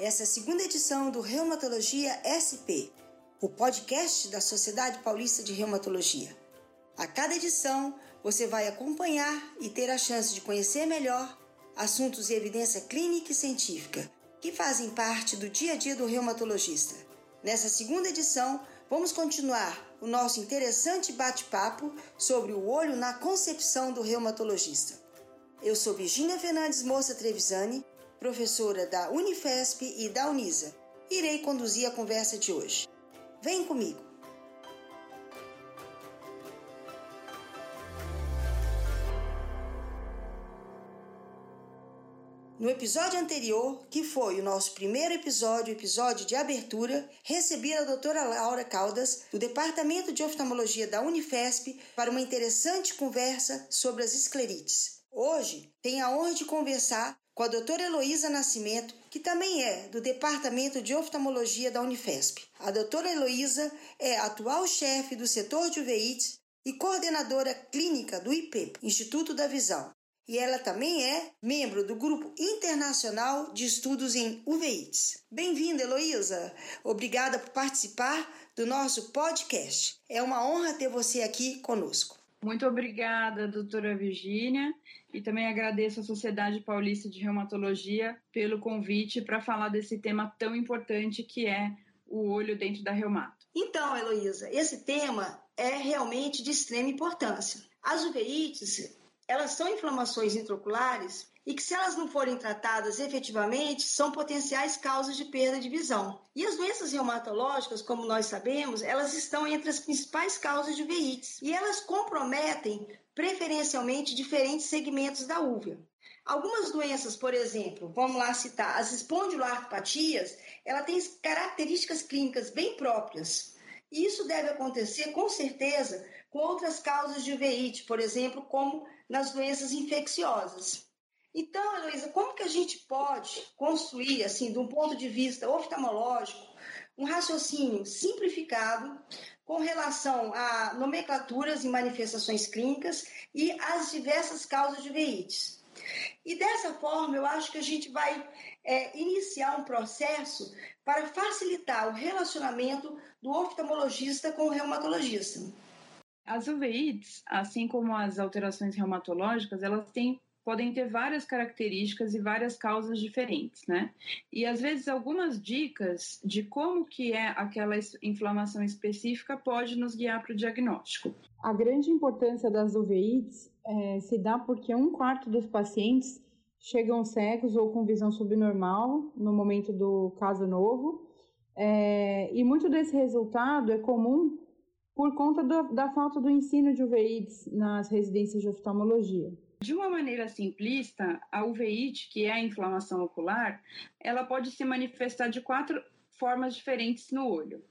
Essa é a segunda edição do Reumatologia SP, o podcast da Sociedade Paulista de Reumatologia. A cada edição, você vai acompanhar e ter a chance de conhecer melhor assuntos de evidência clínica e científica que fazem parte do dia a dia do reumatologista. Nessa segunda edição, vamos continuar o nosso interessante bate-papo sobre o olho na concepção do reumatologista. Eu sou Virginia Fernandes Moça Trevisani professora da Unifesp e da Unisa. Irei conduzir a conversa de hoje. Vem comigo! No episódio anterior, que foi o nosso primeiro episódio, episódio de abertura, recebi a doutora Laura Caldas, do Departamento de Oftalmologia da Unifesp, para uma interessante conversa sobre as esclerites. Hoje, tenho a honra de conversar com a doutora Heloísa Nascimento, que também é do Departamento de Oftalmologia da Unifesp. A doutora Heloísa é atual chefe do setor de uveites e coordenadora clínica do IP, Instituto da Visão. E ela também é membro do Grupo Internacional de Estudos em Uveites. Bem-vinda, Heloísa! Obrigada por participar do nosso podcast. É uma honra ter você aqui conosco. Muito obrigada, doutora Virgínia, e também agradeço à Sociedade Paulista de Reumatologia pelo convite para falar desse tema tão importante que é o olho dentro da reumato. Então, Heloísa, esse tema é realmente de extrema importância. As uveites, elas são inflamações intraoculares e que, se elas não forem tratadas efetivamente, são potenciais causas de perda de visão. E as doenças reumatológicas, como nós sabemos, elas estão entre as principais causas de uveites e elas comprometem preferencialmente diferentes segmentos da úvea. Algumas doenças, por exemplo, vamos lá citar as espondiloartropatias, ela tem características clínicas bem próprias. E isso deve acontecer com certeza com outras causas de uveíte, por exemplo, como nas doenças infecciosas. Então, Heloísa, como que a gente pode construir, assim, de um ponto de vista oftalmológico, um raciocínio simplificado com relação a nomenclaturas e manifestações clínicas e as diversas causas de veites? E dessa forma, eu acho que a gente vai é, iniciar um processo para facilitar o relacionamento do oftalmologista com o reumatologista. As uveites, assim como as alterações reumatológicas, elas têm podem ter várias características e várias causas diferentes, né? E às vezes algumas dicas de como que é aquela inflamação específica pode nos guiar para o diagnóstico. A grande importância das uveites é, se dá porque um quarto dos pacientes chegam cegos ou com visão subnormal no momento do caso novo, é, e muito desse resultado é comum por conta do, da falta do ensino de uveites nas residências de oftalmologia. De uma maneira simplista, a uveíte, que é a inflamação ocular, ela pode se manifestar de quatro formas diferentes no olho.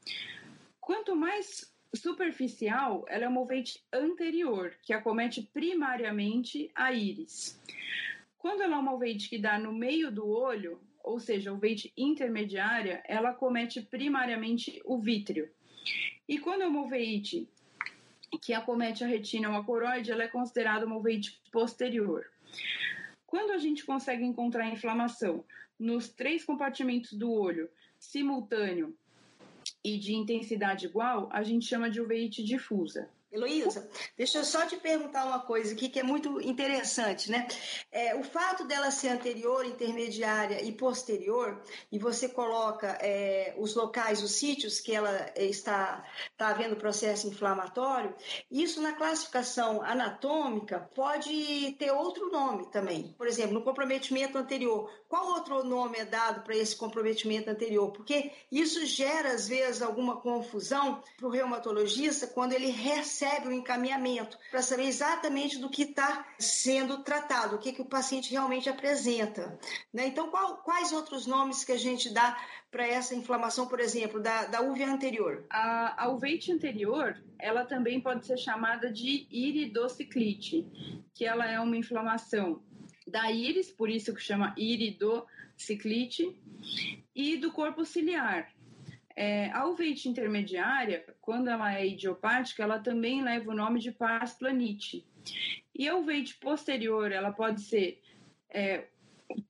Quanto mais superficial, ela é uma uveíte anterior, que acomete primariamente a íris. Quando ela é uma uveíte que dá no meio do olho, ou seja, uveíte intermediária, ela acomete primariamente o vítreo. E quando é uma uveíte que acomete a retina ou a coroide, ela é considerada uma uveíte posterior. Quando a gente consegue encontrar inflamação nos três compartimentos do olho, simultâneo e de intensidade igual, a gente chama de uveíte difusa. Heloísa, deixa eu só te perguntar uma coisa aqui que é muito interessante, né? É, o fato dela ser anterior, intermediária e posterior, e você coloca é, os locais, os sítios que ela está, está havendo processo inflamatório, isso na classificação anatômica pode ter outro nome também. Por exemplo, no comprometimento anterior, qual outro nome é dado para esse comprometimento anterior? Porque isso gera, às vezes, alguma confusão para o reumatologista quando ele recebe o encaminhamento para saber exatamente do que está sendo tratado, o que, que o paciente realmente apresenta. Né? Então, qual, quais outros nomes que a gente dá para essa inflamação, por exemplo, da, da úvea anterior? A, a uveite anterior, ela também pode ser chamada de iridociclite, que ela é uma inflamação da íris, por isso que chama iridociclite, e do corpo ciliar, é, a uveite intermediária, quando ela é idiopática, ela também leva o nome de pars planite. E a uveite posterior, ela pode ser é,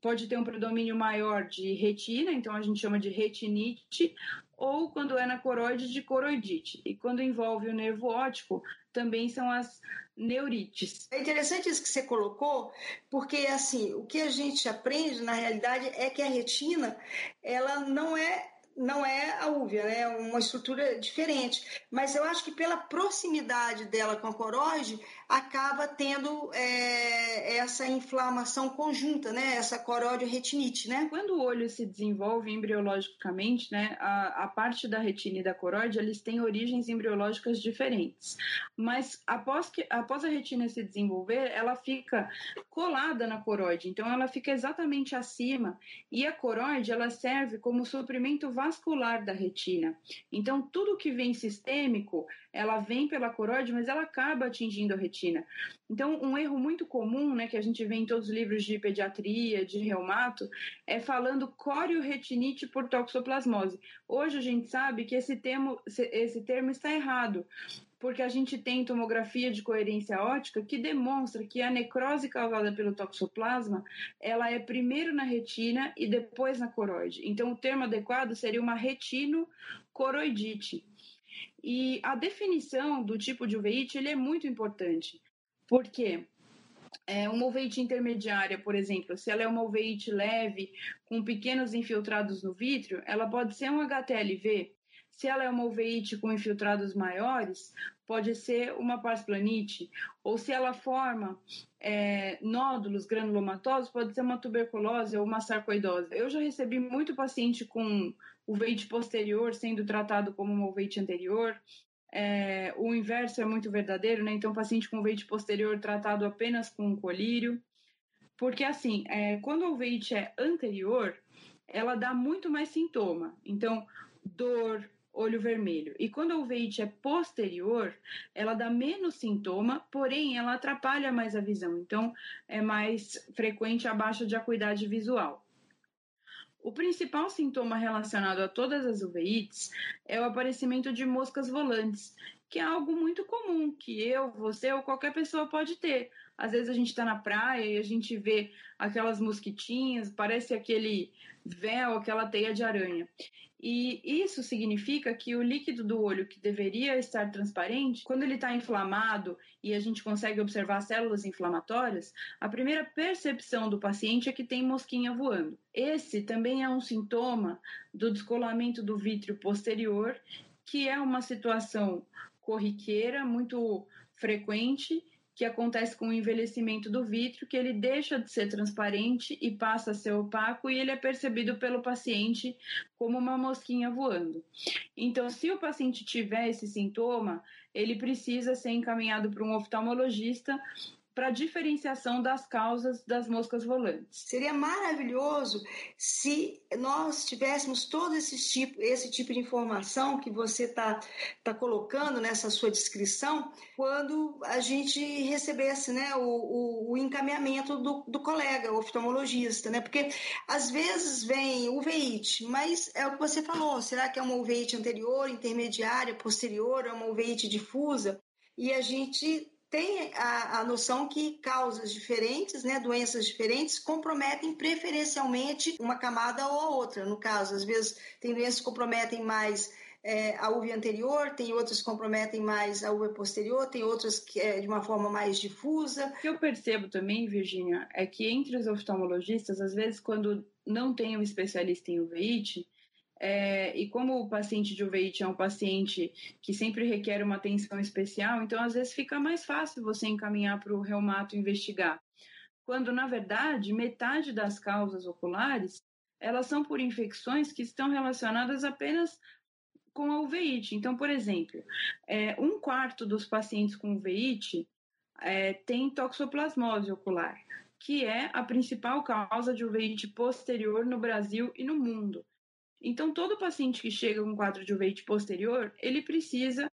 pode ter um predomínio maior de retina, então a gente chama de retinite, ou quando é na coroide de coroidite. E quando envolve o nervo óptico, também são as neurites. É interessante isso que você colocou, porque assim, o que a gente aprende na realidade é que a retina, ela não é não é a úvea, né? é uma estrutura diferente. Mas eu acho que pela proximidade dela com a coroide, acaba tendo é, essa inflamação conjunta, né? Essa retinite, né? Quando o olho se desenvolve embriologicamente, né? A, a parte da retina e da coroide, eles têm origens embriológicas diferentes. Mas após, que, após a retina se desenvolver, ela fica colada na coroide. Então, ela fica exatamente acima. E a coroide, ela serve como suprimento vascular da retina. Então, tudo que vem sistêmico, ela vem pela coroide, mas ela acaba atingindo a retina retina. Então, um erro muito comum, né, que a gente vê em todos os livros de pediatria, de reumato, é falando corioretinite por toxoplasmose. Hoje a gente sabe que esse termo, esse termo está errado, porque a gente tem tomografia de coerência óptica que demonstra que a necrose causada pelo toxoplasma, ela é primeiro na retina e depois na coroide. Então, o termo adequado seria uma retino-coroidite. E a definição do tipo de uveíte ele é muito importante, porque é, uma uveíte intermediária, por exemplo, se ela é uma uveíte leve, com pequenos infiltrados no vítreo, ela pode ser um HTLV. Se ela é uma uveíte com infiltrados maiores, pode ser uma parsplanite. Ou se ela forma é, nódulos granulomatosos, pode ser uma tuberculose ou uma sarcoidose. Eu já recebi muito paciente com o veite posterior sendo tratado como um veite anterior. É, o inverso é muito verdadeiro, né? Então, paciente com veite posterior tratado apenas com colírio. Porque, assim, é, quando o veite é anterior, ela dá muito mais sintoma. Então, dor, olho vermelho. E quando a uveite é posterior, ela dá menos sintoma, porém ela atrapalha mais a visão. Então, é mais frequente a baixa de acuidade visual. O principal sintoma relacionado a todas as uveites é o aparecimento de moscas volantes, que é algo muito comum, que eu, você ou qualquer pessoa pode ter. Às vezes a gente está na praia e a gente vê aquelas mosquitinhas, parece aquele véu, aquela teia de aranha. E isso significa que o líquido do olho, que deveria estar transparente, quando ele está inflamado e a gente consegue observar células inflamatórias, a primeira percepção do paciente é que tem mosquinha voando. Esse também é um sintoma do descolamento do vítreo posterior, que é uma situação corriqueira, muito frequente que acontece com o envelhecimento do vítreo, que ele deixa de ser transparente e passa a ser opaco e ele é percebido pelo paciente como uma mosquinha voando. Então, se o paciente tiver esse sintoma, ele precisa ser encaminhado para um oftalmologista para diferenciação das causas das moscas volantes. Seria maravilhoso se nós tivéssemos todo esse tipo, esse tipo de informação que você está tá colocando nessa sua descrição, quando a gente recebesse né, o, o, o encaminhamento do, do, colega, oftalmologista, né? Porque às vezes vem uveíte, mas é o que você falou, será que é uma uveíte anterior, intermediária, posterior, é uma uveíte difusa? E a gente tem a, a noção que causas diferentes, né, doenças diferentes, comprometem preferencialmente uma camada ou a outra. No caso, às vezes tem doenças que comprometem mais é, a uva anterior, tem outras que comprometem mais a uva posterior, tem outras que é de uma forma mais difusa. O que eu percebo também, Virginia, é que entre os oftalmologistas, às vezes, quando não tem um especialista em uveíte, é, e como o paciente de uveíte é um paciente que sempre requer uma atenção especial, então às vezes fica mais fácil você encaminhar para o reumato investigar. Quando, na verdade, metade das causas oculares elas são por infecções que estão relacionadas apenas com a uveíte. Então, por exemplo, é, um quarto dos pacientes com uveíte é, tem toxoplasmose ocular, que é a principal causa de uveíte posterior no Brasil e no mundo. Então, todo paciente que chega com quadro de uveíte posterior, ele precisa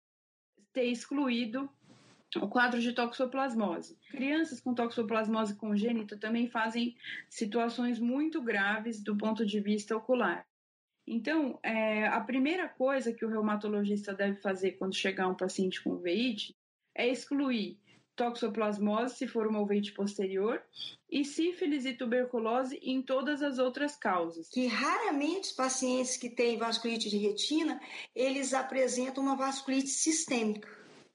ter excluído o quadro de toxoplasmose. Crianças com toxoplasmose congênita também fazem situações muito graves do ponto de vista ocular. Então, é, a primeira coisa que o reumatologista deve fazer quando chegar um paciente com uveíte é excluir toxoplasmose, se for uma uveíte posterior, e sífilis e tuberculose em todas as outras causas. Que raramente os pacientes que têm vasculite de retina, eles apresentam uma vasculite sistêmica.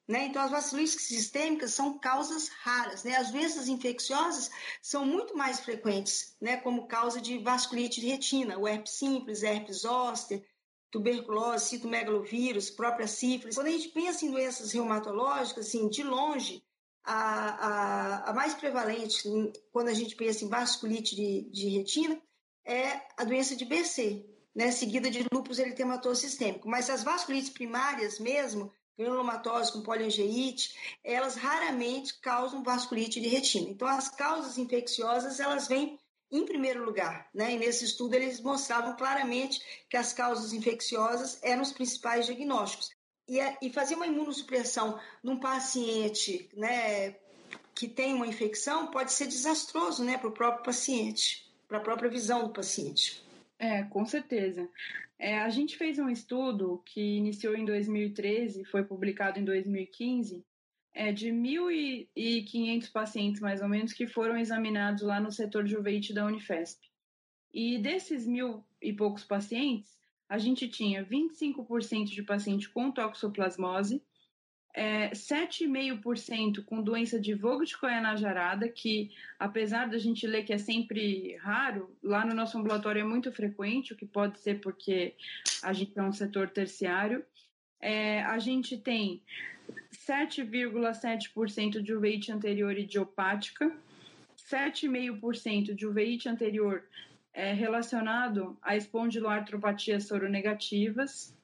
Né? Então, as vasculites sistêmicas são causas raras. Né? As doenças infecciosas são muito mais frequentes né? como causa de vasculite de retina, o herpes simples, herpes zoster, tuberculose, citomegalovírus, própria sífilis. Quando a gente pensa em doenças reumatológicas, assim, de longe, a, a, a mais prevalente, quando a gente pensa em vasculite de, de retina, é a doença de BC, né? seguida de lúpus eritematoso sistêmico. Mas as vasculites primárias mesmo, granulomatose com poliangeite, elas raramente causam vasculite de retina. Então, as causas infecciosas, elas vêm em primeiro lugar, né? E nesse estudo eles mostravam claramente que as causas infecciosas eram os principais diagnósticos. E, e fazer uma imunossupressão num paciente, né, que tem uma infecção pode ser desastroso, né, para o próprio paciente, para a própria visão do paciente. É, com certeza. É, a gente fez um estudo que iniciou em 2013 e foi publicado em 2015, é, de 1.500 pacientes, mais ou menos, que foram examinados lá no setor de uveíte da Unifesp. E desses mil e poucos pacientes, a gente tinha 25% de paciente com toxoplasmose, é, 7,5% com doença de Vogt-Koyanajara, que apesar da gente ler que é sempre raro, lá no nosso ambulatório é muito frequente, o que pode ser porque a gente é um setor terciário. É, a gente tem 7,7% de uveíte anterior idiopática, 7,5% de uveíte anterior é, relacionado a espondiloartropatias soronegativas,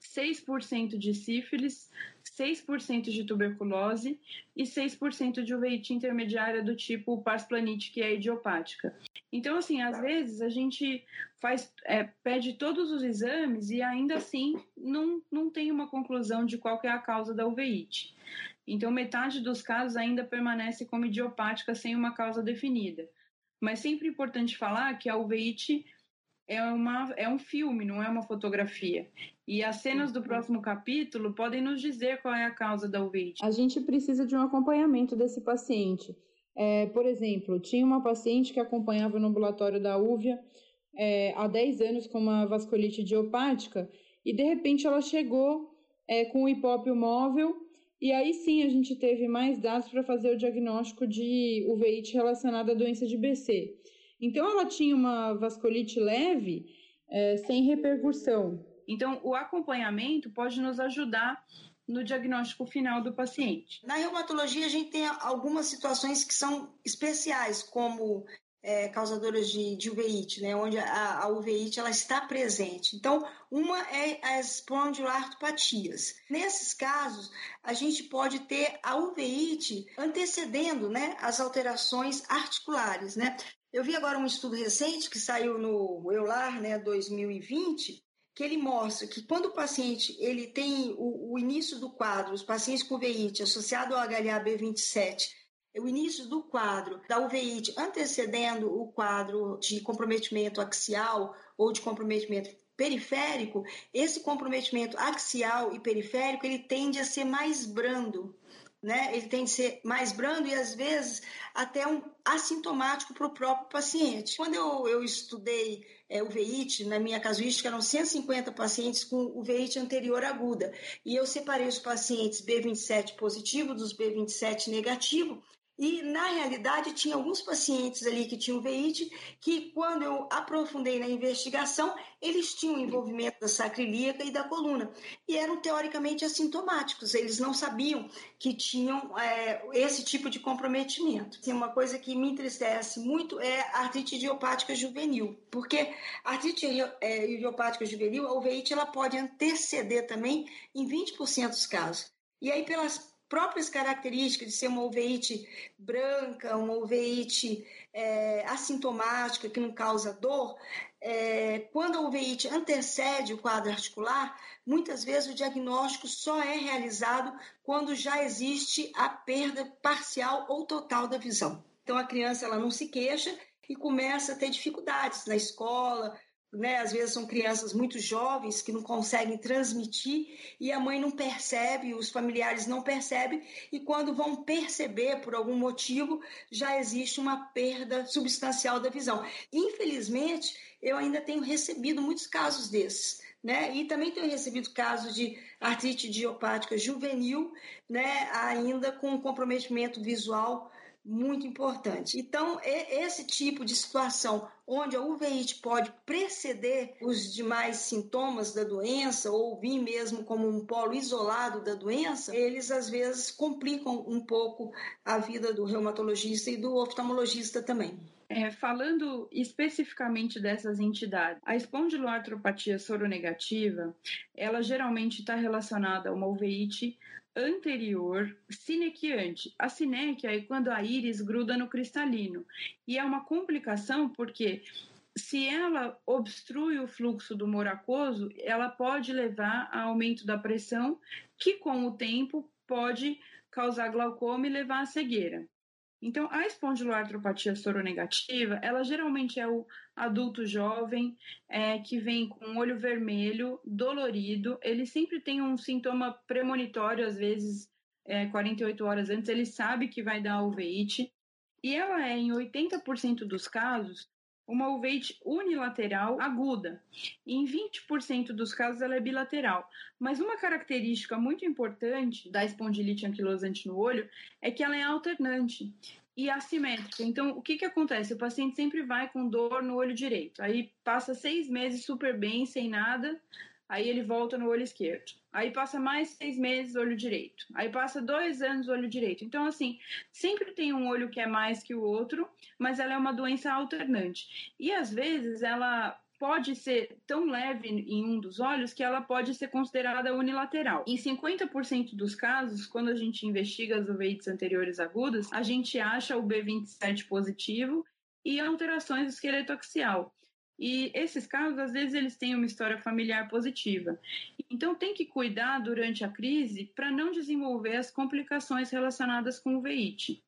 6% de sífilis, 6% de tuberculose e 6% de uveíte intermediária do tipo parsplanite, que é idiopática. Então, assim, às vezes a gente faz, é, pede todos os exames e ainda assim não, não tem uma conclusão de qual é a causa da uveíte. Então, metade dos casos ainda permanece como idiopática sem uma causa definida. Mas sempre é importante falar que a uveíte é, uma, é um filme, não é uma fotografia. E as cenas do próximo capítulo podem nos dizer qual é a causa da uveíte. A gente precisa de um acompanhamento desse paciente. É, por exemplo, tinha uma paciente que acompanhava no ambulatório da UVIA é, há 10 anos com uma vasculite idiopática e de repente ela chegou é, com o hipópio móvel e aí sim a gente teve mais dados para fazer o diagnóstico de uveíte relacionada à doença de BC. Então, ela tinha uma vasculite leve, é, sem repercussão. Então, o acompanhamento pode nos ajudar no diagnóstico final do paciente. Na reumatologia, a gente tem algumas situações que são especiais, como é, causadoras de, de uveíte, né, onde a, a uveíte ela está presente. Então, uma é as espondiloartropatias. Nesses casos, a gente pode ter a uveíte antecedendo né, as alterações articulares. Né? Eu vi agora um estudo recente que saiu no EULAR, né, 2020, que ele mostra que quando o paciente ele tem o, o início do quadro, os pacientes com uveíte associado ao HLA-B27, o início do quadro da uveíte antecedendo o quadro de comprometimento axial ou de comprometimento periférico, esse comprometimento axial e periférico ele tende a ser mais brando né? Ele tem que ser mais brando e às vezes até um assintomático para o próprio paciente. Quando eu, eu estudei é, o VEIT, na minha casuística eram 150 pacientes com o VEIT anterior aguda e eu separei os pacientes B27 positivo dos B27 negativo e, na realidade, tinha alguns pacientes ali que tinham veíte que, quando eu aprofundei na investigação, eles tinham envolvimento da sacrilíaca e da coluna. E eram teoricamente assintomáticos, eles não sabiam que tinham é, esse tipo de comprometimento. Tem uma coisa que me entristece muito é a artrite idiopática juvenil, porque a artrite é, idiopática juvenil, a uveíte, ela pode anteceder também em 20% dos casos. E aí, pelas próprias características de ser uma uveíte branca, uma uveíte é, assintomática, que não causa dor, é, quando a uveíte antecede o quadro articular, muitas vezes o diagnóstico só é realizado quando já existe a perda parcial ou total da visão. Então a criança ela não se queixa e começa a ter dificuldades na escola, né? Às vezes são crianças muito jovens que não conseguem transmitir e a mãe não percebe, os familiares não percebem e quando vão perceber por algum motivo já existe uma perda substancial da visão. Infelizmente, eu ainda tenho recebido muitos casos desses. Né? E também tenho recebido casos de artrite idiopática juvenil, né? ainda com comprometimento visual muito importante. Então, esse tipo de situação onde a uveíte pode preceder os demais sintomas da doença ou vir mesmo como um polo isolado da doença, eles às vezes complicam um pouco a vida do reumatologista e do oftalmologista também. É, falando especificamente dessas entidades, a espondiloartropatia soronegativa, ela geralmente está relacionada a uma uveíte anterior sinequiante. A sinéquia é quando a íris gruda no cristalino. E é uma complicação porque se ela obstrui o fluxo do moracoso, ela pode levar a aumento da pressão, que com o tempo pode causar glaucoma e levar à cegueira. Então, a espondiloartropatia soronegativa, ela geralmente é o adulto jovem é, que vem com olho vermelho, dolorido. Ele sempre tem um sintoma premonitório, às vezes é, 48 horas antes, ele sabe que vai dar uveíte. E ela é, em 80% dos casos, uma uveite unilateral aguda. Em 20% dos casos ela é bilateral. Mas uma característica muito importante da espondilite anquilosante no olho é que ela é alternante e assimétrica. Então, o que, que acontece? O paciente sempre vai com dor no olho direito. Aí passa seis meses super bem, sem nada. Aí ele volta no olho esquerdo. Aí passa mais seis meses olho direito. Aí passa dois anos olho direito. Então, assim, sempre tem um olho que é mais que o outro, mas ela é uma doença alternante. E às vezes ela pode ser tão leve em um dos olhos que ela pode ser considerada unilateral. Em 50% dos casos, quando a gente investiga as uveites anteriores agudas, a gente acha o B27 positivo e alterações do esqueleto axial. E esses casos, às vezes, eles têm uma história familiar positiva. Então, tem que cuidar durante a crise para não desenvolver as complicações relacionadas com o veite,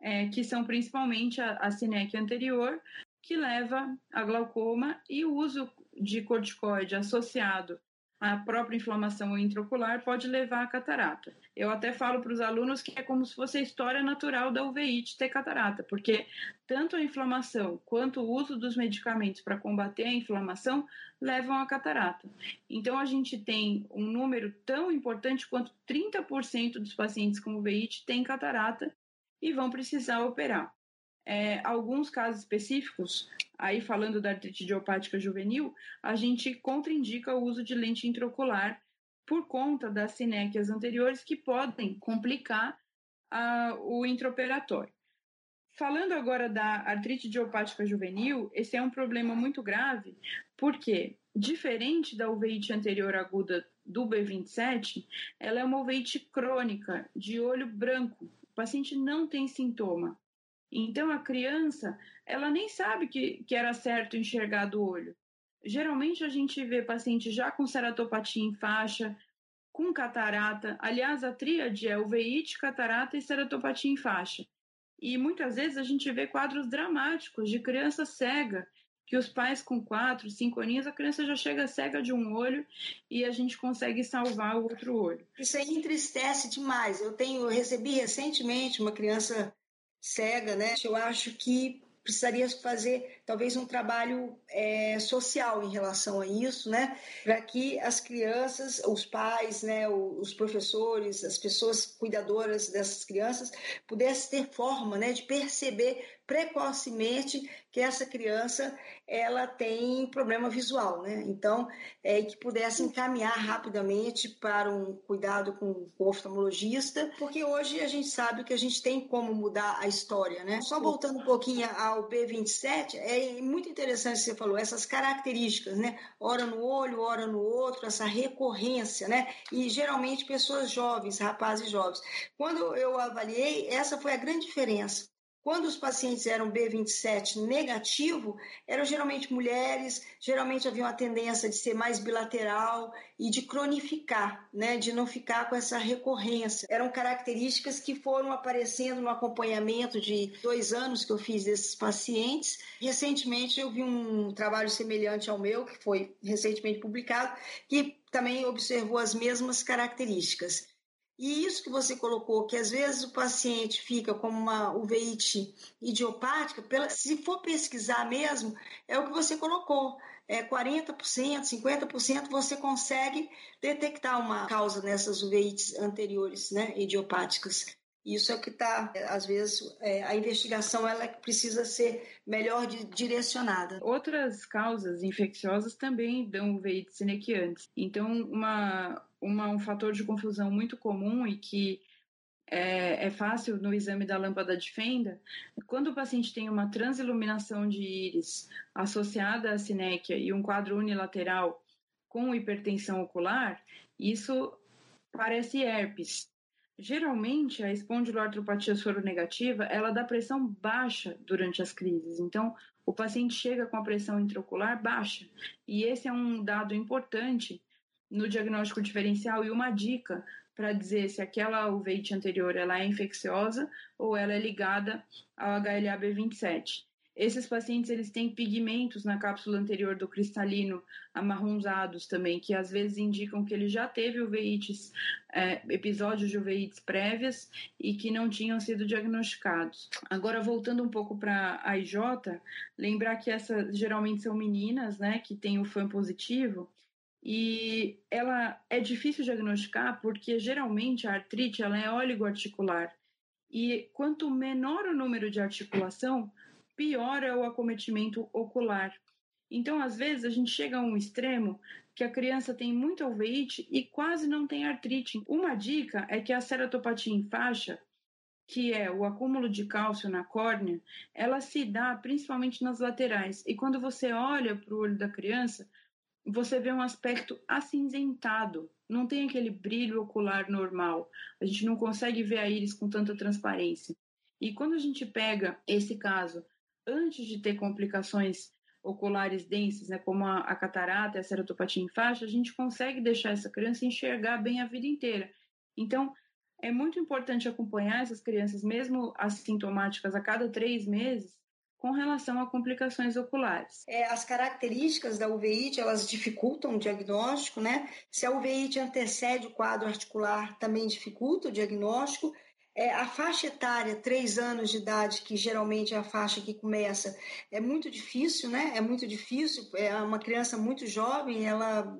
é, que são principalmente a, a anterior, que leva a glaucoma, e o uso de corticoide associado a própria inflamação intraocular pode levar à catarata. Eu até falo para os alunos que é como se fosse a história natural da uveíte ter catarata, porque tanto a inflamação quanto o uso dos medicamentos para combater a inflamação levam à catarata. Então a gente tem um número tão importante quanto 30% dos pacientes com uveíte têm catarata e vão precisar operar. É, alguns casos específicos, aí falando da artrite idiopática juvenil, a gente contraindica o uso de lente intraocular por conta das sinéquias anteriores que podem complicar o intraoperatório. Falando agora da artrite idiopática juvenil, esse é um problema muito grave, porque, diferente da uveíte anterior aguda do B27, ela é uma uveíte crônica, de olho branco. O paciente não tem sintoma. Então a criança, ela nem sabe que, que era certo enxergar do olho. Geralmente a gente vê paciente já com ceratopatia em faixa, com catarata. Aliás, a tríade é uveíte, catarata e ceratopatia em faixa. E muitas vezes a gente vê quadros dramáticos de criança cega, que os pais com quatro, cinco aninhos, a criança já chega cega de um olho e a gente consegue salvar o outro olho. Isso aí entristece demais. Eu tenho, eu recebi recentemente uma criança cega, né? Eu acho que precisaria fazer talvez um trabalho é, social em relação a isso, né? Para que as crianças, os pais, né, os professores, as pessoas cuidadoras dessas crianças pudessem ter forma, né, de perceber precocemente que essa criança ela tem problema visual, né? Então, é, que pudesse encaminhar rapidamente para um cuidado com o oftalmologista, porque hoje a gente sabe que a gente tem como mudar a história, né? Só voltando um pouquinho ao B27, é muito interessante que você falou, essas características, né? Ora no olho, ora no outro, essa recorrência, né? E geralmente pessoas jovens, rapazes jovens. Quando eu avaliei, essa foi a grande diferença quando os pacientes eram B27 negativo, eram geralmente mulheres, geralmente havia uma tendência de ser mais bilateral e de cronificar, né, de não ficar com essa recorrência. Eram características que foram aparecendo no acompanhamento de dois anos que eu fiz desses pacientes. Recentemente eu vi um trabalho semelhante ao meu, que foi recentemente publicado, que também observou as mesmas características. E isso que você colocou, que às vezes o paciente fica como uma uveíte idiopática, pela, se for pesquisar mesmo, é o que você colocou. É 40%, 50% você consegue detectar uma causa nessas uveites anteriores, né, idiopáticas. Isso é o que está, às vezes, é, a investigação ela precisa ser melhor direcionada. Outras causas infecciosas também dão uveites sinequiantes. Então, uma, uma, um fator de confusão muito comum e que é, é, fácil no exame da lâmpada de fenda, quando o paciente tem uma transiluminação de íris associada à sinéquia e um quadro unilateral com hipertensão ocular, isso parece herpes. Geralmente, a espondiloartropatia soronegativa, ela dá pressão baixa durante as crises. Então, o paciente chega com a pressão intraocular baixa. E esse é um dado importante no diagnóstico diferencial e uma dica para dizer se aquela uveite anterior ela é infecciosa ou ela é ligada ao HLA-B27. Esses pacientes eles têm pigmentos na cápsula anterior do cristalino amarronzados também, que às vezes indicam que ele já teve uveites, é, episódios de uveites prévias e que não tinham sido diagnosticados. Agora, voltando um pouco para a IJ, lembrar que essas geralmente são meninas, né, que têm o FAM positivo, e ela é difícil diagnosticar porque geralmente a artrite ela é oligoarticular e quanto menor o número de articulação, pior é o acometimento ocular. Então, às vezes, a gente chega a um extremo que a criança tem muita uveíte e quase não tem artrite. Uma dica é que a ceratopatia em faixa, que é o acúmulo de cálcio na córnea, ela se dá principalmente nas laterais. E quando você olha para o olho da criança, você vê um aspecto acinzentado, não tem aquele brilho ocular normal. A gente não consegue ver a íris com tanta transparência. E quando a gente pega esse caso antes de ter complicações oculares densas, né, como a, a catarata e a ceratopatia em faixa, a gente consegue deixar essa criança enxergar bem a vida inteira. Então, é muito importante acompanhar essas crianças, mesmo assintomáticas, a cada três meses, com relação a complicações oculares. É, as características da uveíte, elas dificultam o diagnóstico, né? Se a uveíte antecede o quadro articular, também dificulta o diagnóstico. É, a faixa etária, três anos de idade, que geralmente é a faixa que começa, é muito difícil, né? É muito difícil. É uma criança muito jovem, ela,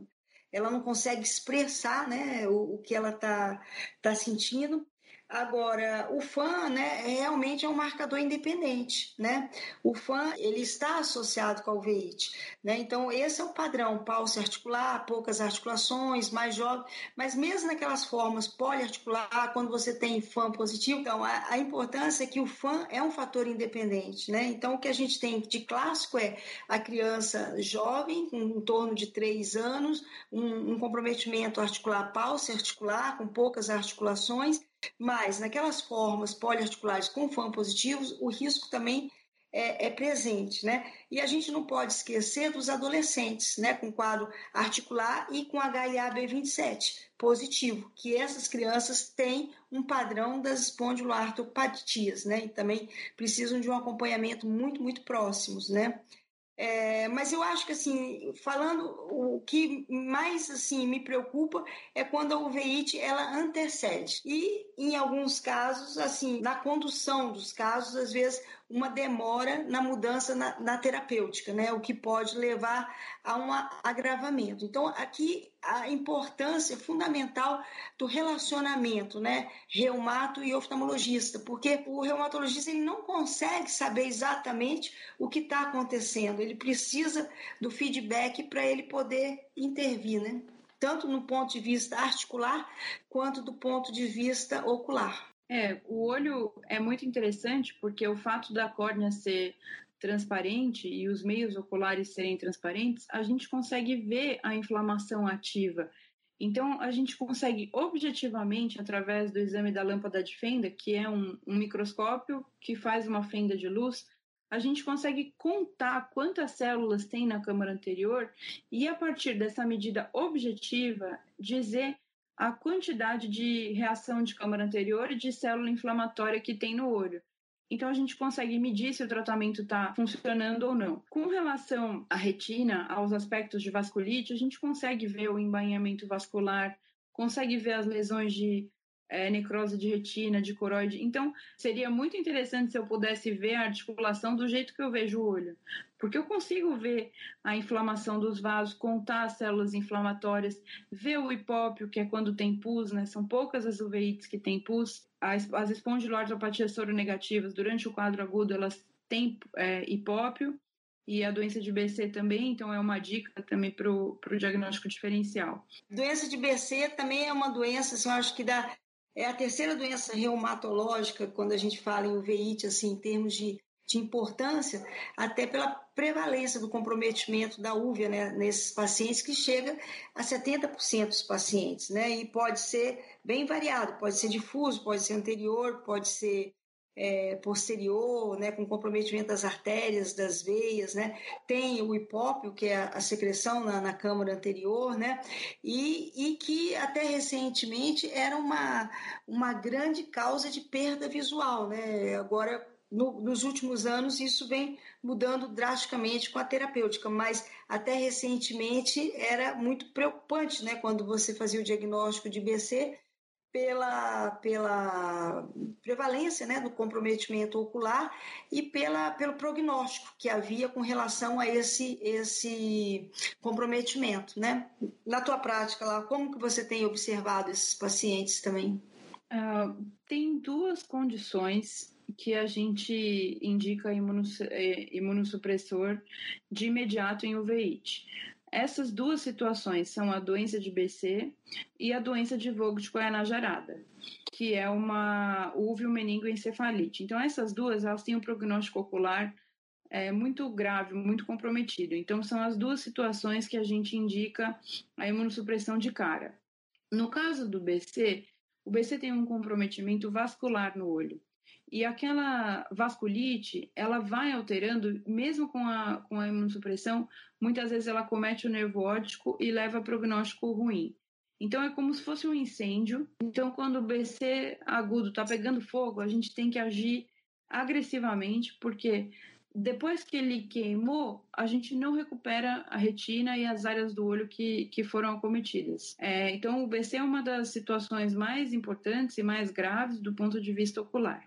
ela não consegue expressar né, o, o que ela está tá sentindo. Agora, o fã, né, é realmente é um marcador independente, né? O fã, ele está associado com a uveíte, né? Então, esse é o padrão, pulse articular, poucas articulações, mais jovem, mas mesmo naquelas formas poliarticular, quando você tem fã positivo, então, a, a importância é que o fã é um fator independente, né? Então, o que a gente tem de clássico é a criança jovem, com em torno de 3 anos, um, um comprometimento articular, pulse articular, com poucas articulações, mas naquelas formas poliarticulares com FAM positivos, o risco também é, é, presente, né? E a gente não pode esquecer dos adolescentes, né, com quadro articular e com HLA-B27 positivo, que essas crianças têm um padrão das espondiloartropatias, né? E também precisam de um acompanhamento muito, muito próximos, né? É, mas eu acho que assim, falando o que mais assim me preocupa é quando a uveíte ela antecede. E em alguns casos assim na condução dos casos às vezes uma demora na mudança na, na terapêutica, né? O que pode levar a um agravamento. Então, aqui a importância fundamental do relacionamento, né? Reumato e oftalmologista, porque o reumatologista ele não consegue saber exatamente o que está acontecendo. Ele precisa do feedback para ele poder intervir, né? Tanto no ponto de vista articular quanto do ponto de vista ocular. É, o olho é muito interessante porque o fato da córnea ser transparente e os meios oculares serem transparentes, a gente consegue ver a inflamação ativa. Então, a gente consegue objetivamente, através do exame da lâmpada de fenda, que é um, um microscópio que faz uma fenda de luz, a gente consegue contar quantas células tem na câmara anterior e, a partir dessa medida objetiva, dizer a quantidade de reação de câmara anterior e de célula inflamatória que tem no olho. Então a gente consegue medir se o tratamento está funcionando ou não. Com relação à retina, aos aspectos de vasculite, a gente consegue ver o embainhamento vascular, consegue ver as lesões de é, necrose de retina, de coroide. Então, seria muito interessante se eu pudesse ver a articulação do jeito que eu vejo o olho, porque eu consigo ver a inflamação dos vasos, contar as células inflamatórias, ver o hipópio, que é quando tem pus, né? São poucas as uveites que têm pus. As, as espondilortopatias soronegativas, durante o quadro agudo, elas têm é, hipópio, e a doença de BC também, então é uma dica também para o diagnóstico diferencial. Doença de BC também é uma doença, assim, eu acho que dá é a terceira doença reumatológica, quando a gente fala em uveíte, assim, em termos de, de importância, até pela prevalência do comprometimento da úvea né, nesses pacientes, que chega a 70% dos pacientes, né? E pode ser bem variado, pode ser difuso, pode ser anterior, pode ser é, posterior, né, com comprometimento das artérias, das veias, né, tem o hipópio, que é a secreção na, na câmara anterior, né, e, e que até recentemente era uma, uma grande causa de perda visual, né, agora no, nos últimos anos isso vem mudando drasticamente com a terapêutica, mas até recentemente era muito preocupante, né, quando você fazia o diagnóstico de BC, pela, pela prevalência né, do comprometimento ocular e pela, pelo prognóstico que havia com relação a esse, esse comprometimento. Né? Na tua prática lá, como que você tem observado esses pacientes também? Uh, tem duas condições que a gente indica eh, imunossupressor de imediato em uveíte. Essas duas situações são a doença de BC e a doença de Vogt Koyanajara, que é uma úveo meningoencefalite. Então, essas duas, elas têm um prognóstico ocular é, muito grave, muito comprometido. Então, são as duas situações que a gente indica a imunossupressão de cara. No caso do BC, o BC tem um comprometimento vascular no olho. E aquela vasculite, ela vai alterando, mesmo com a, com a imunossupressão, muitas vezes ela comete o nervo óptico e leva a prognóstico ruim. Então é como se fosse um incêndio. Então, quando o BC agudo está pegando fogo, a gente tem que agir agressivamente, porque depois que ele queimou, a gente não recupera a retina e as áreas do olho que, que foram acometidas. É, então, o BC é uma das situações mais importantes e mais graves do ponto de vista ocular.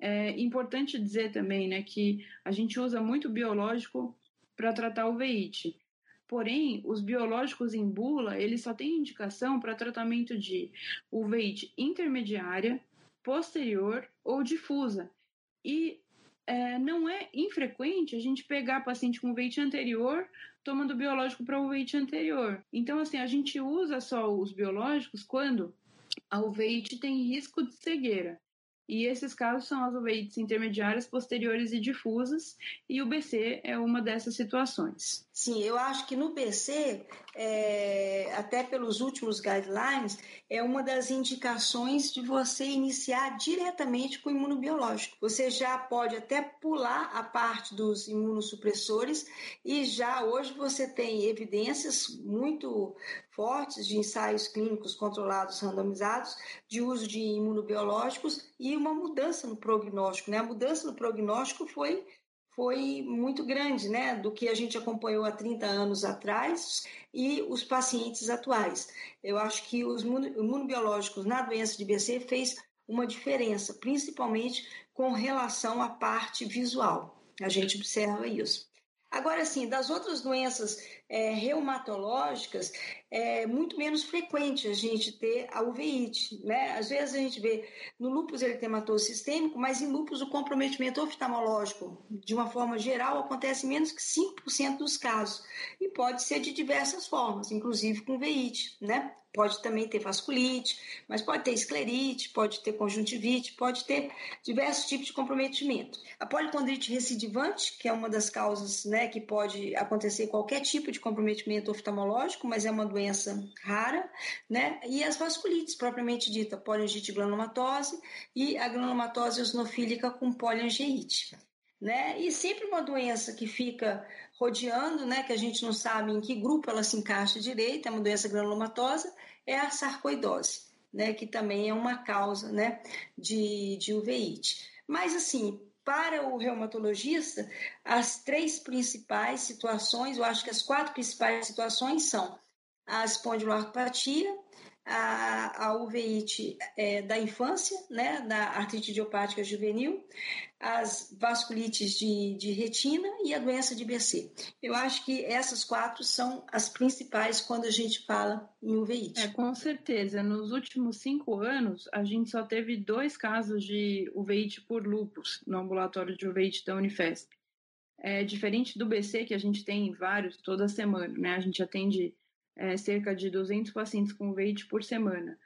É importante dizer também né, que a gente usa muito biológico para tratar o veite. Porém, os biológicos em bula, eles só têm indicação para tratamento de uveite intermediária, posterior ou difusa. E é, não é infrequente a gente pegar paciente com veite anterior tomando biológico para uveite anterior. Então, assim, a gente usa só os biológicos quando a uveite tem risco de cegueira. E esses casos são as uveites intermediárias, posteriores e difusas, e o BC é uma dessas situações. Sim, eu acho que no BC, é, até pelos últimos guidelines, é uma das indicações de você iniciar diretamente com o imunobiológico. Você já pode até pular a parte dos imunossupressores e já hoje você tem evidências muito fortes de ensaios clínicos controlados randomizados de uso de imunobiológicos e uma mudança no prognóstico. Né? A mudança no prognóstico foi foi muito grande, né, do que a gente acompanhou há 30 anos atrás e os pacientes atuais. Eu acho que os imunobiológicos na doença de BC fez uma diferença, principalmente com relação à parte visual. A gente observa isso. Agora, sim, das outras doenças é, reumatológicas, é muito menos frequente a gente ter a uveíte, né? Às vezes a gente vê no lúpus eritematoso sistêmico, mas em lúpus o comprometimento oftalmológico, de uma forma geral, acontece menos que 5% dos casos. E pode ser de diversas formas, inclusive com uveíte, né? Pode também ter vasculite, mas pode ter esclerite, pode ter conjuntivite, pode ter diversos tipos de comprometimento. A policondrite recidivante, que é uma das causas né, que pode acontecer qualquer tipo de comprometimento oftalmológico, mas é uma doença rara, né? E as vasculites, propriamente dita, poliangite granulomatose e a granulomatose eosinofílica com poliangeite. Né? E sempre uma doença que fica rodeando, né, que a gente não sabe em que grupo ela se encaixa direito, é uma doença granulomatosa, é a sarcoidose, né, que também é uma causa, né, de, de uveíte. Mas, assim, para o reumatologista, as três principais situações, eu acho que as quatro principais situações são a espondiloartropatia, a, a uveíte é, da infância, né, da artrite idiopática juvenil, as vasculites de, de, retina e a doença de BC. Eu acho que essas quatro são as principais quando a gente fala em uveíte. É, com certeza. Nos últimos cinco anos, a gente só teve dois casos de uveíte por lupus no ambulatório de uveíte da Unifesp. É diferente do BC, que a gente tem vários toda semana, né? A gente atende é, cerca de 200 pacientes com veite por semana.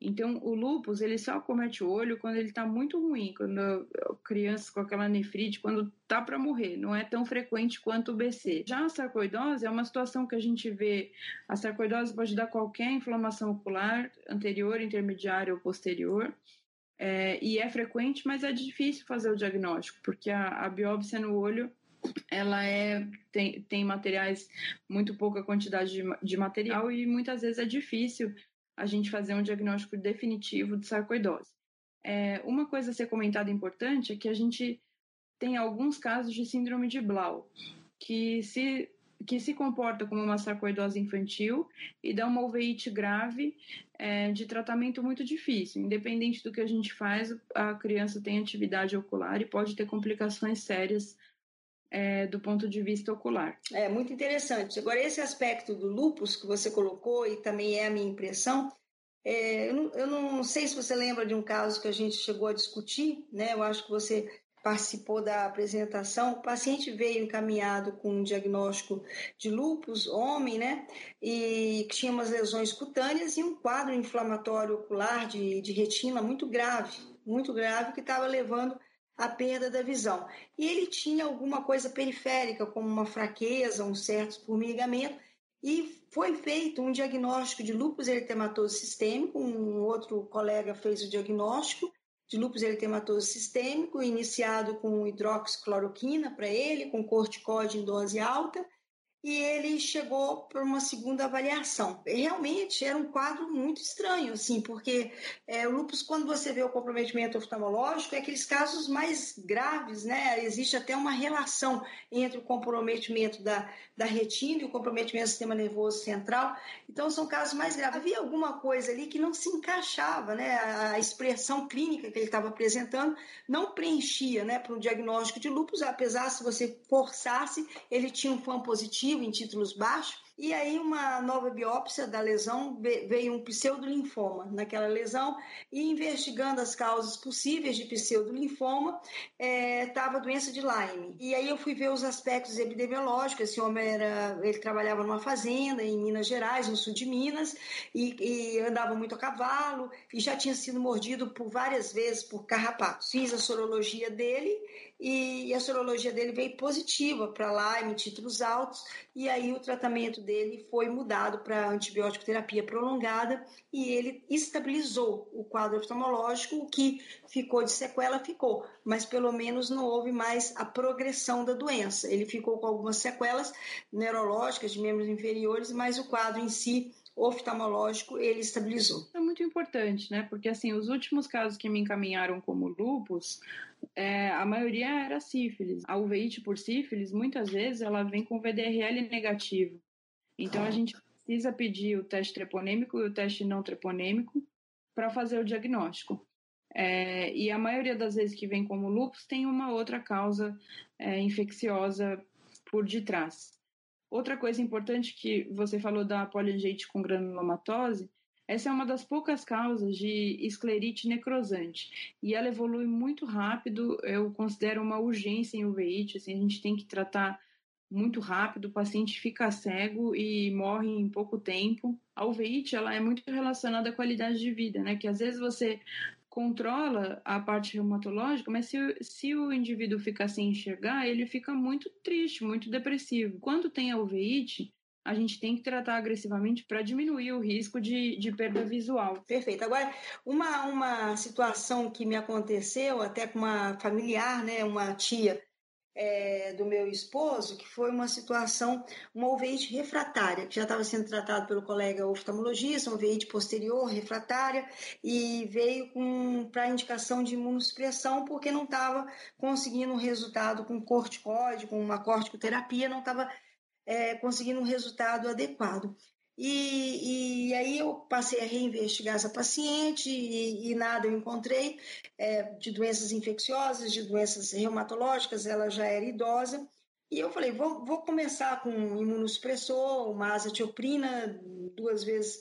Então, o lúpus, ele só comete o olho quando ele está muito ruim, quando crianças com aquela nefrite, quando tá para morrer, não é tão frequente quanto o BC. Já a sarcoidose é uma situação que a gente vê, a sarcoidose pode dar qualquer inflamação ocular, anterior, intermediária ou posterior, é, e é frequente, mas é difícil fazer o diagnóstico, porque a, a biópsia no olho ela é tem, tem materiais muito pouca quantidade de, de material e muitas vezes é difícil a gente fazer um diagnóstico definitivo de sarcoidose. É, uma coisa a ser comentada importante é que a gente tem alguns casos de síndrome de Blau, que se, que se comporta como uma sarcoidose infantil e dá uma uveíte grave é, de tratamento muito difícil. Independente do que a gente faz, a criança tem atividade ocular e pode ter complicações sérias é, do ponto de vista ocular. É muito interessante. Agora, esse aspecto do lupus que você colocou, e também é a minha impressão, é, eu, não, eu, não, sei se você lembra de um caso que a gente chegou a discutir, né? Eu acho que você participou da apresentação. O paciente veio encaminhado com um diagnóstico de lupus, homem, né? E tinha umas lesões cutâneas e um quadro inflamatório ocular de, de retina muito grave, muito grave, que estava levando a perda da visão. E ele tinha alguma coisa periférica, como uma fraqueza, um certo formigamento, e foi feito um diagnóstico de lúpus eritematoso sistêmico, um outro colega fez o diagnóstico de lúpus eritematoso sistêmico, iniciado com hidroxicloroquina para ele, com corticóide em dose alta, e ele chegou para uma segunda avaliação. Realmente era um quadro muito estranho, assim, porque é, o lúpus, quando você vê o comprometimento oftalmológico, é aqueles casos mais graves, né? Existe até uma relação entre o comprometimento da, da retina e o comprometimento do sistema nervoso central. Então, são casos mais graves. Havia alguma coisa ali que não se encaixava, né? A expressão clínica que ele estava apresentando não preenchia, né, para um diagnóstico de lúpus, apesar se você forçasse, ele tinha um FAM positivo em títulos baixos, e aí uma nova biópsia da lesão veio um pseudolinfoma naquela lesão, e investigando as causas possíveis de pseudolinfoma, estava é, doença de Lyme. E aí eu fui ver os aspectos epidemiológicos, esse homem era, ele trabalhava numa fazenda em Minas Gerais, no sul de Minas, e, e andava muito a cavalo, e já tinha sido mordido por várias vezes por carrapatos. Fiz a sorologia dele, e a sorologia dele veio positiva para Lyme, títulos altos, e aí o tratamento dele foi mudado para antibiótico terapia prolongada e ele estabilizou o quadro oftalmológico, o que ficou de sequela ficou, mas pelo menos não houve mais a progressão da doença. Ele ficou com algumas sequelas neurológicas de membros inferiores, mas o quadro em si oftalmológico ele estabilizou. É muito importante, né? Porque assim, os últimos casos que me encaminharam como lupus, é, a maioria era sífilis. A uveíte por sífilis, muitas vezes, ela vem com VDRL negativo. Então, a gente precisa pedir o teste treponêmico e o teste não treponêmico para fazer o diagnóstico. É, e a maioria das vezes que vem como lupus tem uma outra causa é, infecciosa por detrás. Outra coisa importante que você falou da poliangite com granulomatose, essa é uma das poucas causas de esclerite necrosante e ela evolui muito rápido. Eu considero uma urgência em uveíte, assim, a gente tem que tratar muito rápido, o paciente fica cego e morre em pouco tempo. A uveíte ela é muito relacionada à qualidade de vida, né? Que às vezes você controla a parte reumatológica, mas se, se o indivíduo fica sem enxergar, ele fica muito triste, muito depressivo. Quando tem a uveíte, a gente tem que tratar agressivamente para diminuir o risco de, de perda visual. Perfeito. Agora, uma, uma situação que me aconteceu até com uma familiar, né, uma tia, é, do meu esposo, que foi uma situação, uma uveíte refratária, que já estava sendo tratado pelo colega oftalmologista, uma uveíte posterior refratária, e veio para indicação de imunossupressão, porque não estava conseguindo um resultado com corticoide, com uma corticoterapia, não estava é, conseguindo um resultado adequado. E, e, aí eu passei a reinvestigar essa paciente e, e nada eu encontrei é, de doenças infecciosas, de doenças reumatológicas, ela já era idosa. E eu falei, vou, vou começar com imunossupressor, uma azatioprina, duas vezes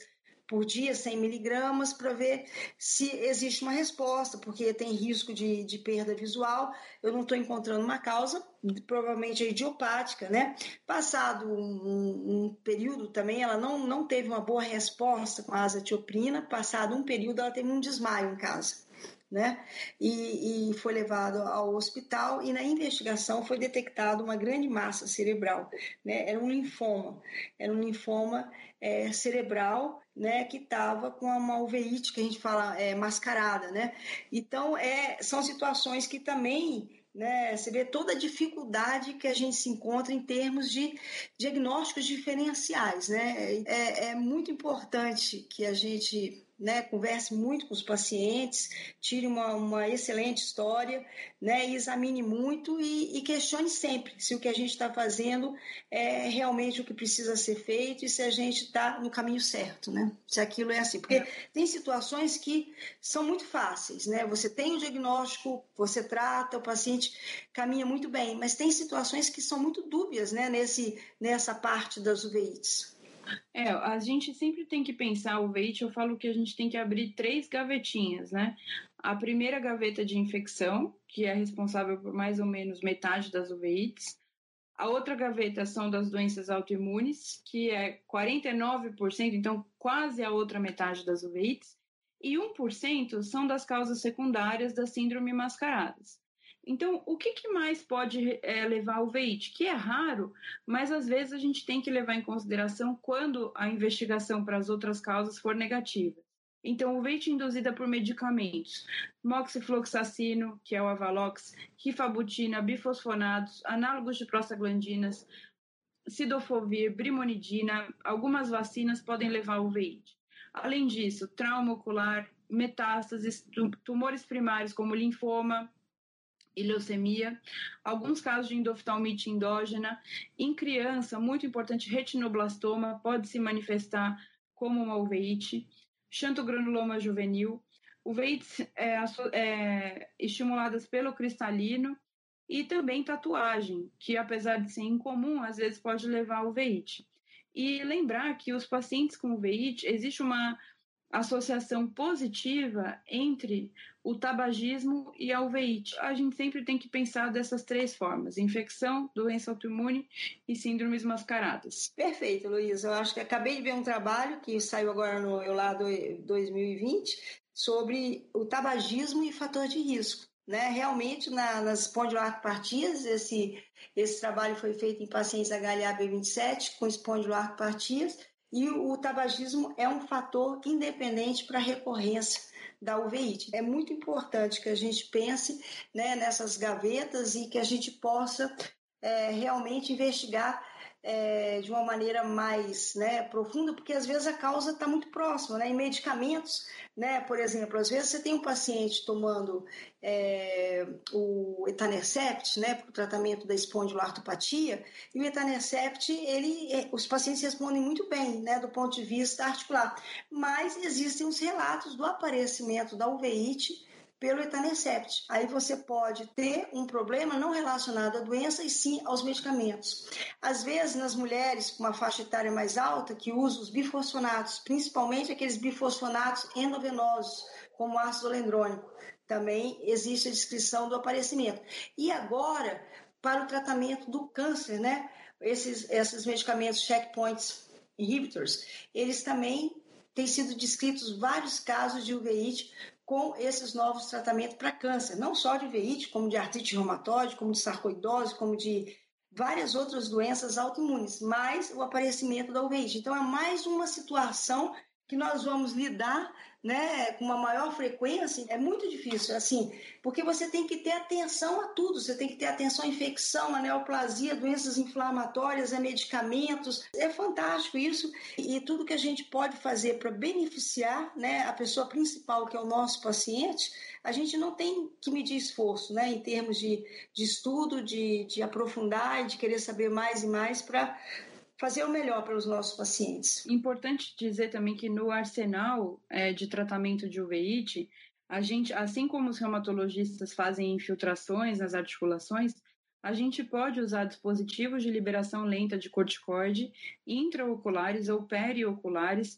por dia, 100 miligramas, para ver se existe uma resposta, porque tem risco de, de perda visual. Eu não estou encontrando uma causa, provavelmente é idiopática, né? Passado um, um, período também, ela não, não teve uma boa resposta com a azatioprina. Passado um período, ela teve um desmaio em casa. Né? E, e, foi levado ao hospital e na investigação foi detectado uma grande massa cerebral, né? Era um linfoma, era um linfoma é, cerebral né, que estava com uma uveíte que a gente fala é, mascarada, né? Então é, são situações que também né, você vê toda a dificuldade que a gente se encontra em termos de diagnósticos diferenciais, né? É, é muito importante que a gente né, converse muito com os pacientes, tire uma, uma excelente história, né, examine muito e, e, questione sempre se o que a gente está fazendo é realmente o que precisa ser feito e se a gente está no caminho certo, né? Se aquilo é assim. Porque é. tem situações que são muito fáceis, né? Você tem o diagnóstico, você trata, o paciente caminha muito bem, mas tem situações que são muito dúbias, né, nesse, nessa parte das uveites. É, a gente sempre tem que pensar o veite, eu falo que a gente tem que abrir três gavetinhas, né? A primeira gaveta de infecção, que é responsável por mais ou menos metade das uveites. A outra gaveta são das doenças autoimunes, que é 49%, então quase a outra metade das uveites. E 1% são das causas secundárias da síndrome mascaradas. Então, o que, que mais pode é, levar ao veite? Que é raro, mas às vezes a gente tem que levar em consideração quando a investigação para as outras causas for negativa. Então, o veite induzida por medicamentos, moxifloxacino, que é o Avalox, rifabutina, bifosfonados, análogos de prostaglandinas, cidofovir, brimonidina, algumas vacinas podem levar ao veite. Além disso, trauma ocular, metástases, tumores primários como linfoma, e leucemia, alguns casos de endoftalmite endógena. Em criança, muito importante, retinoblastoma pode se manifestar como uma uveíte, xantogranuloma juvenil, uveites é, é, estimuladas pelo cristalino e também tatuagem, que apesar de ser incomum, às vezes pode levar ao uveíte. E lembrar que os pacientes com uveíte, existe uma associação positiva entre o tabagismo e a uveíte. A gente sempre tem que pensar dessas três formas: infecção, doença autoimune e síndromes mascaradas. Perfeito, Luísa. Eu acho que acabei de ver um trabalho que saiu agora no Eulado 2020 sobre o tabagismo e fator de risco. Né? Realmente, na, nas espondiloarcopartias, esse, esse trabalho foi feito em pacientes HLA-B27 com espondiloarcopartias e o tabagismo é um fator independente para a recorrência da uveíte. É muito importante que a gente pense né, nessas gavetas e que a gente possa é, realmente investigar é, de uma maneira mais né, profunda, porque às vezes a causa está muito próxima. Né? Em medicamentos, né, por exemplo, às vezes você tem um paciente tomando é, o etanercept né, para o tratamento da espondiloartropatia, e o etanercept, ele, é, os pacientes respondem muito bem né, do ponto de vista articular, mas existem os relatos do aparecimento da uveíte pelo etanercept. Aí você pode ter um problema não relacionado à doença e sim aos medicamentos. Às vezes, nas mulheres com uma faixa etária mais alta, que usam os bifosfonatos, principalmente aqueles bifosfonatos endovenosos, como o ácido lendrônico, também existe a descrição do aparecimento. E agora, para o tratamento do câncer, né? esses, esses medicamentos checkpoints inhibitors, eles também têm sido descritos vários casos de uveíte com esses novos tratamentos para câncer, não só de uveíte, como de artrite reumatoide, como de sarcoidose, como de várias outras doenças autoimunes, mais o aparecimento da uveíte. Então, é mais uma situação que nós vamos lidar né, com uma maior frequência, é muito difícil, assim, porque você tem que ter atenção a tudo, você tem que ter atenção à infecção, à neoplasia, doenças inflamatórias, a medicamentos. É fantástico isso e tudo que a gente pode fazer para beneficiar, né, a pessoa principal, que é o nosso paciente, a gente não tem que medir esforço, né, em termos de, de estudo, de, de aprofundar de querer saber mais e mais para fazer o melhor para os nossos pacientes. Importante dizer também que no arsenal é, de tratamento de uveíte, a gente, assim como os reumatologistas fazem infiltrações nas articulações, a gente pode usar dispositivos de liberação lenta de corticoide intraoculares ou perioculares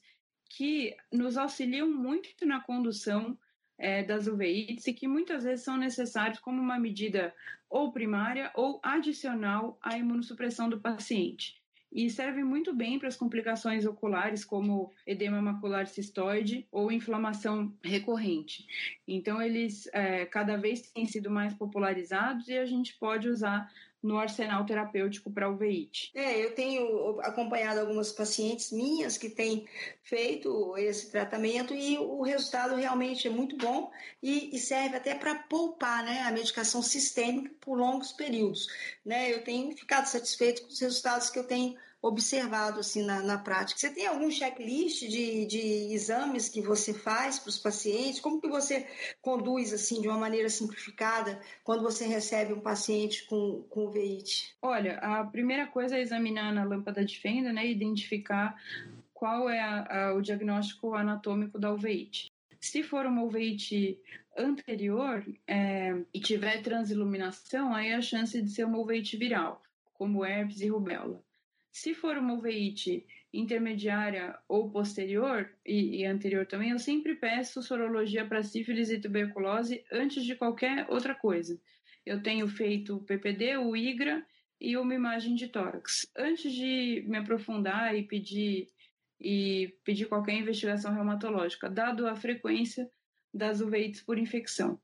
que nos auxiliam muito na condução é, das uveites e que muitas vezes são necessários como uma medida ou primária ou adicional à imunossupressão do paciente e serve muito bem para as complicações oculares, como edema macular cistoide ou inflamação recorrente. Então, eles é, cada vez têm sido mais popularizados e a gente pode usar no arsenal terapêutico para uveíte. É, eu tenho acompanhado algumas pacientes minhas que têm feito esse tratamento e o resultado realmente é muito bom e, e serve até para poupar né, a medicação sistêmica por longos períodos. Né? Eu tenho ficado satisfeito com os resultados que eu tenho observado assim na, na prática. Você tem algum checklist de, de exames que você faz para os pacientes? Como que você conduz assim de uma maneira simplificada quando você recebe um paciente com, com uveíte? Olha, a primeira coisa é examinar na lâmpada de fenda, né, identificar qual é a, a, o diagnóstico anatômico da uveíte. Se for uma uveíte anterior é, e tiver transiluminação, aí a chance de ser uma uveíte viral, como herpes e rubéola. Se for uma uveíte intermediária ou posterior, e, e anterior também, eu sempre peço sorologia para sífilis e tuberculose antes de qualquer outra coisa. Eu tenho feito o PPD, o IGRA e uma imagem de tórax. Antes de me aprofundar e pedir e pedir qualquer investigação reumatológica, dado a frequência das uveites por infecção.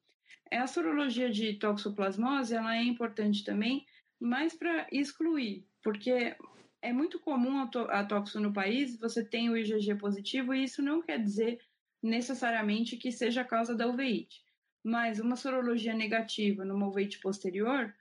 A sorologia de toxoplasmose ela é importante também, mas para excluir, porque é muito comum a, toxo no país, você tem o IgG positivo e isso não quer dizer necessariamente que seja a causa da uveíte. Mas uma sorologia negativa numa uveíte posterior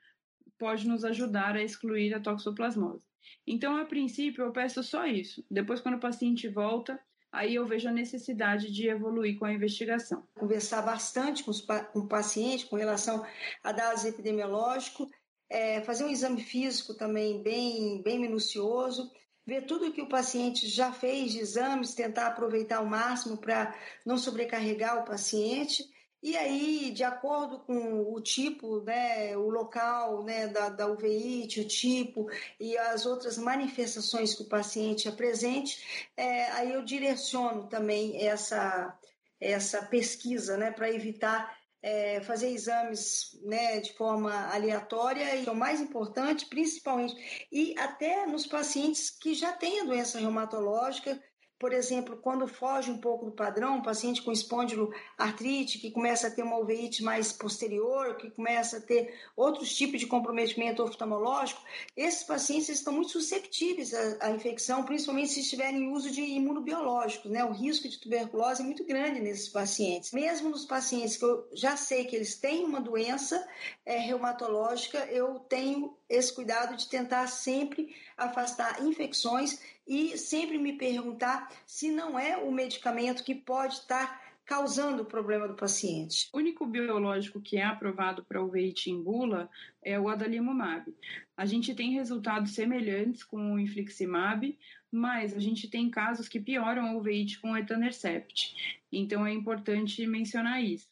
pode nos ajudar a excluir a toxoplasmose. Então, a princípio, eu peço só isso. Depois, quando o paciente volta, aí eu vejo a necessidade de evoluir com a investigação. Conversar bastante com, os, com o paciente com relação a dados epidemiológicos é, fazer um exame físico também bem, bem minucioso, ver tudo que o paciente já fez de exames, tentar aproveitar ao máximo para não sobrecarregar o paciente. E aí, de acordo com o tipo, né, o local né, da, da uveíte, o tipo e as outras manifestações que o paciente apresente, é, aí eu direciono também essa, essa pesquisa né, para evitar é, fazer exames né, de forma aleatória e o mais importante, principalmente, e até nos pacientes que já têm a doença reumatológica, por exemplo, quando foge um pouco do padrão, um paciente com espondiloartrite, que começa a ter uma uveíte mais posterior, que começa a ter outros tipos de comprometimento oftalmológico, esses pacientes estão muito susceptíveis à, à infecção, principalmente se estiverem em uso de imunobiológicos. Né? O risco de tuberculose é muito grande nesses pacientes. Mesmo nos pacientes que eu já sei que eles têm uma doença é, reumatológica, eu tenho esse cuidado de tentar sempre afastar infecções e sempre me perguntar se não é o medicamento que pode estar causando o problema do paciente. O único biológico que é aprovado para o veite em bula é o adalimumab. A gente tem resultados semelhantes com o infliximab, mas a gente tem casos que pioram o veite com etanercept. Então é importante mencionar isso.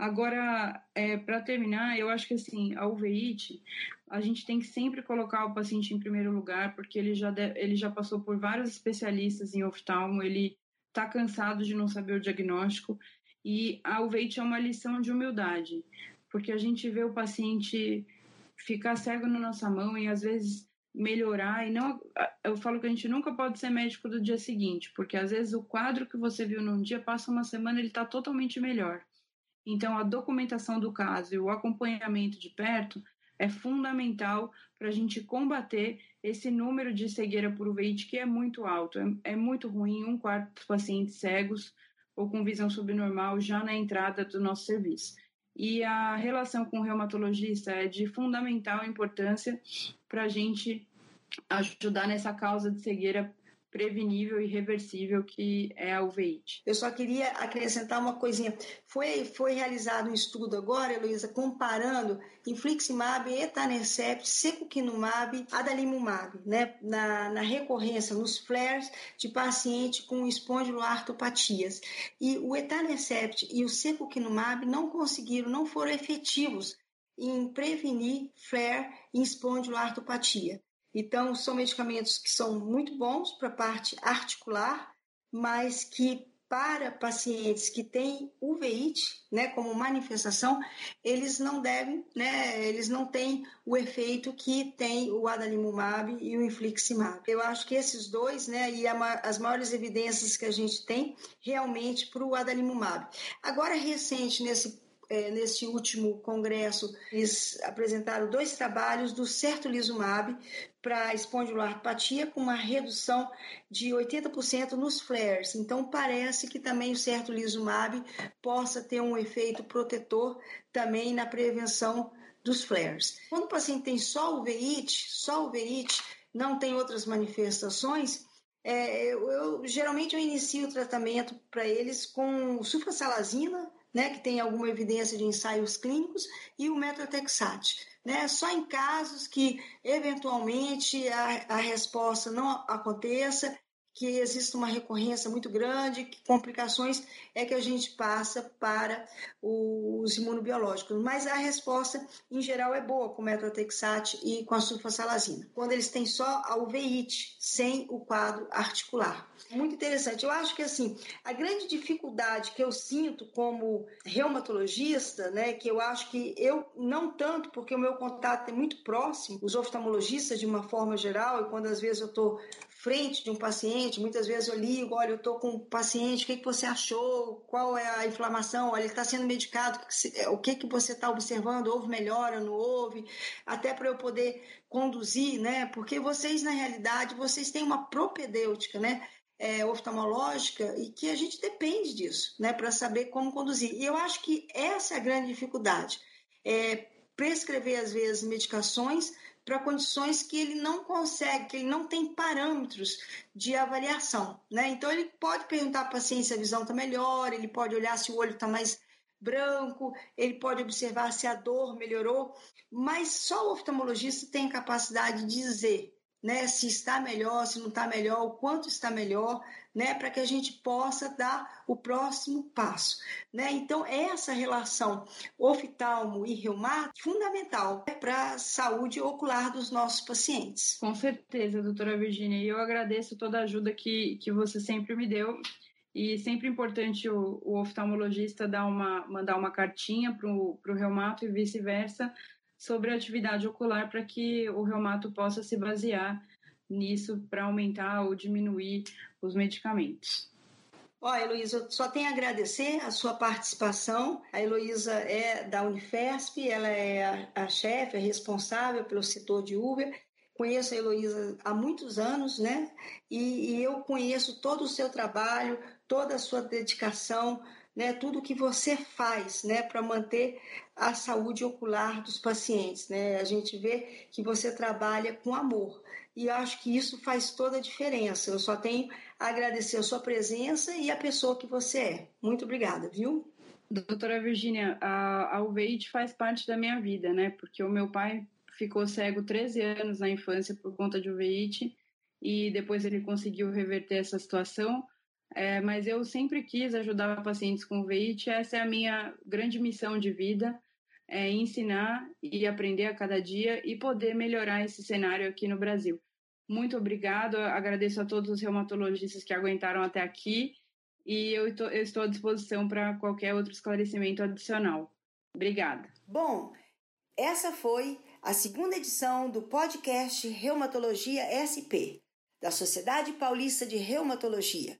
Agora, é, para terminar, eu acho que assim, a uveíte, a gente tem que sempre colocar o paciente em primeiro lugar, porque ele já, ele já passou por vários especialistas em oftalmo, ele está cansado de não saber o diagnóstico, e a uveíte é uma lição de humildade, porque a gente vê o paciente ficar cego na nossa mão e às vezes melhorar e não eu falo que a gente nunca pode ser médico do dia seguinte, porque às vezes o quadro que você viu num dia passa uma semana ele está totalmente melhor. Então a documentação do caso e o acompanhamento de perto é fundamental para a gente combater esse número de cegueira por uveíte que é muito alto, é, é muito ruim, um quarto dos pacientes cegos ou com visão subnormal já na entrada do nosso serviço. E a relação com o reumatologista é de fundamental importância para a gente ajudar nessa causa de cegueira prevenível e reversível que é a uveíte. Eu só queria acrescentar uma coisinha. Foi, foi realizado um estudo agora, Heloísa, comparando infliximab, etanercept, secukinumab, adalimumab, né, na, na recorrência, nos flares de paciente com espondiloartopatias. E o etanercept e o secukinumab não conseguiram, não foram efetivos em prevenir flare em espondiloartopatia. Então, são medicamentos que são muito bons para a parte articular, mas que para pacientes que têm uveíte, né, como manifestação, eles não devem, né, eles não têm o efeito que tem o adalimumab e o infliximab. Eu acho que esses dois, né, e a, as maiores evidências que a gente tem realmente para o adalimumab. Agora, recente, nesse é, último congresso, eles apresentaram dois trabalhos do certolizumab para espondiloartropatia com uma redução de 80% nos flares. Então, parece que também o certolizumab possa ter um efeito protetor também na prevenção dos flares. Quando o paciente tem só o veite, só o veite, não tem outras manifestações, é, eu, eu, geralmente eu inicio o tratamento para eles com sulfasalazina, né, que tem alguma evidência de ensaios clínicos, e o metrotexate. Né, só em casos que eventualmente a, a resposta não aconteça que existe uma recorrência muito grande, que complicações é que a gente passa para os imunobiológicos. Mas a resposta, em geral, é boa com o metrotexate e com a sulfasalazina, quando eles têm só a uveíte, sem o quadro articular. Muito interessante. Eu acho que, assim, a grande dificuldade que eu sinto como reumatologista, né, que eu acho que eu, não tanto, porque o meu contato é muito próximo, os oftalmologistas, de uma forma geral, e quando às vezes eu estou frente de um paciente, muitas vezes eu ligo, olha, eu estou com um paciente, o que, que você achou? Qual é a inflamação? Olha, ele está sendo medicado, o que, que você está observando? Houve melhora, não houve? Até para eu poder conduzir, né? Porque vocês, na realidade, vocês têm uma propedêutica, né? É, oftalmológica e que a gente depende disso, né? Para saber como conduzir. E eu acho que essa é a grande dificuldade. É prescrever, às vezes, medicações para condições que ele não consegue, que ele não tem parâmetros de avaliação. Né? Então, ele pode perguntar para o paciente se a visão está melhor, ele pode olhar se o olho está mais branco, ele pode observar se a dor melhorou, mas só o oftalmologista tem capacidade de dizer né, se está melhor, se não está melhor, o quanto está melhor, né, para que a gente possa dar o próximo passo. Né? Então, essa relação oftalmo e reumato é fundamental para a saúde ocular dos nossos pacientes. Com certeza, doutora Virginia, e eu agradeço toda a ajuda que, que você sempre me deu. E sempre importante o, o oftalmologista dar uma, mandar uma cartinha para o reumato e vice-versa, sobre a atividade ocular para que o reumato possa se basear nisso para aumentar ou diminuir os medicamentos. Ó, Heloísa, só tenho a agradecer a sua participação. A Heloísa é da Unifesp, ela é a, a chefe, é responsável pelo setor de Uber. Conheço a Heloísa há muitos anos, né? E, e eu conheço todo o seu trabalho, toda a sua dedicação né, tudo que você faz né, para manter a saúde ocular dos pacientes. Né? A gente vê que você trabalha com amor e eu acho que isso faz toda a diferença. Eu só tenho a agradecer a sua presença e a pessoa que você é. Muito obrigada, viu? Doutora Virginia, a, a uveíte faz parte da minha vida, né? Porque o meu pai ficou cego 13 anos na infância por conta de uveíte e depois ele conseguiu reverter essa situação é, mas eu sempre quis ajudar pacientes com VIH, essa é a minha grande missão de vida, é ensinar e aprender a cada dia e poder melhorar esse cenário aqui no Brasil. Muito obrigado, agradeço a todos os reumatologistas que aguentaram até aqui e eu, tô, eu estou à disposição para qualquer outro esclarecimento adicional. Obrigada. Bom, essa foi a segunda edição do podcast Reumatologia SP, da Sociedade Paulista de Reumatologia.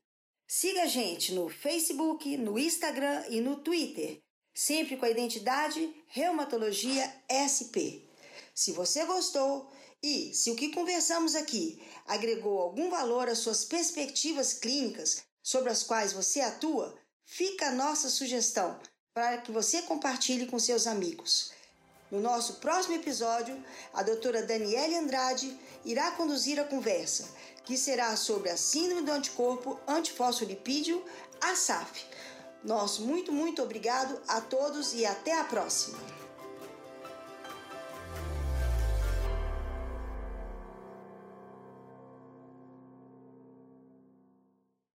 Siga a gente no Facebook, no Instagram e no Twitter, sempre com a identidade Reumatologia SP. Se você gostou e se o que conversamos aqui agregou algum valor às suas perspectivas clínicas sobre as quais você atua, fica a nossa sugestão para que você compartilhe com seus amigos. No nosso próximo episódio, a doutora Daniele Andrade irá conduzir a conversa, que será sobre a Síndrome do Anticorpo Antifosfolipídio, a SAF. Nosso muito, muito obrigado a todos e até a próxima!